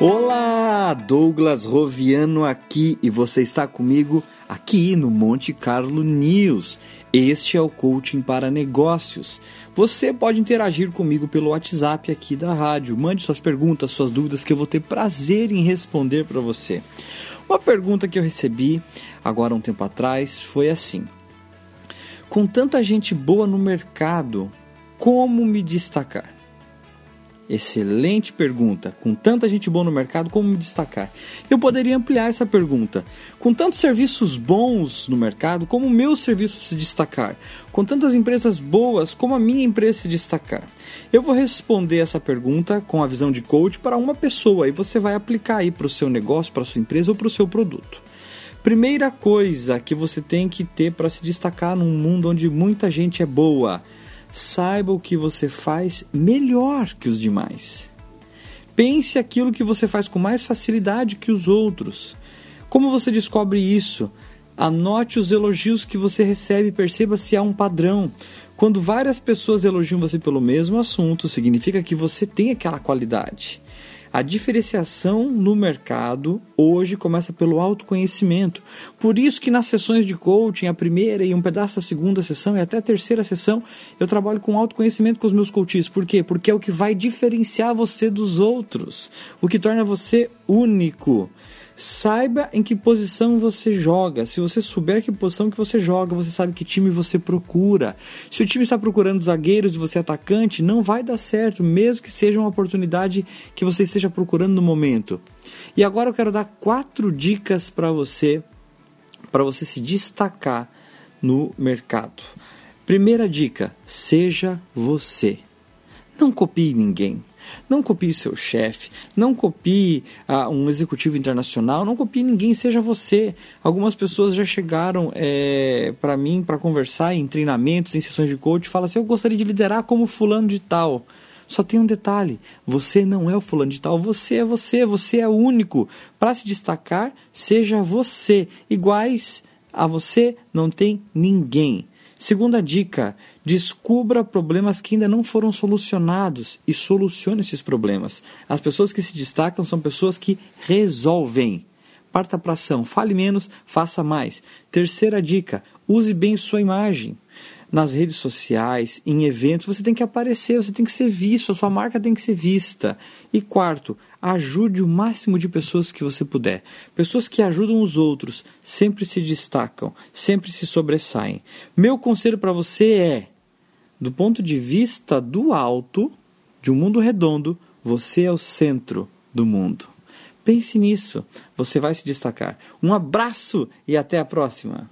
Olá, Douglas Roviano aqui e você está comigo aqui no Monte Carlo News. Este é o Coaching para Negócios. Você pode interagir comigo pelo WhatsApp aqui da rádio. Mande suas perguntas, suas dúvidas que eu vou ter prazer em responder para você. Uma pergunta que eu recebi agora um tempo atrás foi assim: Com tanta gente boa no mercado, como me destacar? Excelente pergunta. Com tanta gente boa no mercado, como me destacar? Eu poderia ampliar essa pergunta. Com tantos serviços bons no mercado, como o meu serviço se destacar? Com tantas empresas boas, como a minha empresa se destacar? Eu vou responder essa pergunta com a visão de coach para uma pessoa e você vai aplicar aí para o seu negócio, para a sua empresa ou para o seu produto. Primeira coisa que você tem que ter para se destacar num mundo onde muita gente é boa saiba o que você faz melhor que os demais. Pense aquilo que você faz com mais facilidade que os outros. Como você descobre isso? Anote os elogios que você recebe e perceba se há um padrão. Quando várias pessoas elogiam você pelo mesmo assunto, significa que você tem aquela qualidade. A diferenciação no mercado hoje começa pelo autoconhecimento. Por isso que nas sessões de coaching, a primeira e um pedaço da segunda sessão e até a terceira sessão, eu trabalho com autoconhecimento com os meus coaches. Por quê? Porque é o que vai diferenciar você dos outros, o que torna você único. Saiba em que posição você joga. Se você souber que posição que você joga, você sabe que time você procura. Se o time está procurando zagueiros e você é atacante, não vai dar certo, mesmo que seja uma oportunidade que você esteja procurando no momento. E agora eu quero dar quatro dicas para você, para você se destacar no mercado. Primeira dica: seja você. Não copie ninguém. Não copie seu chefe, não copie ah, um executivo internacional, não copie ninguém, seja você. Algumas pessoas já chegaram é, para mim para conversar em treinamentos, em sessões de coach, falam assim: eu gostaria de liderar como fulano de tal. Só tem um detalhe: você não é o fulano de tal, você é você, você é único. Para se destacar, seja você. Iguais a você não tem ninguém. Segunda dica: descubra problemas que ainda não foram solucionados e solucione esses problemas. As pessoas que se destacam são pessoas que resolvem. Parta para ação, fale menos, faça mais. Terceira dica: use bem sua imagem nas redes sociais, em eventos, você tem que aparecer, você tem que ser visto, a sua marca tem que ser vista. E quarto, ajude o máximo de pessoas que você puder. Pessoas que ajudam os outros sempre se destacam, sempre se sobressaem. Meu conselho para você é: do ponto de vista do alto, de um mundo redondo, você é o centro do mundo. Pense nisso, você vai se destacar. Um abraço e até a próxima!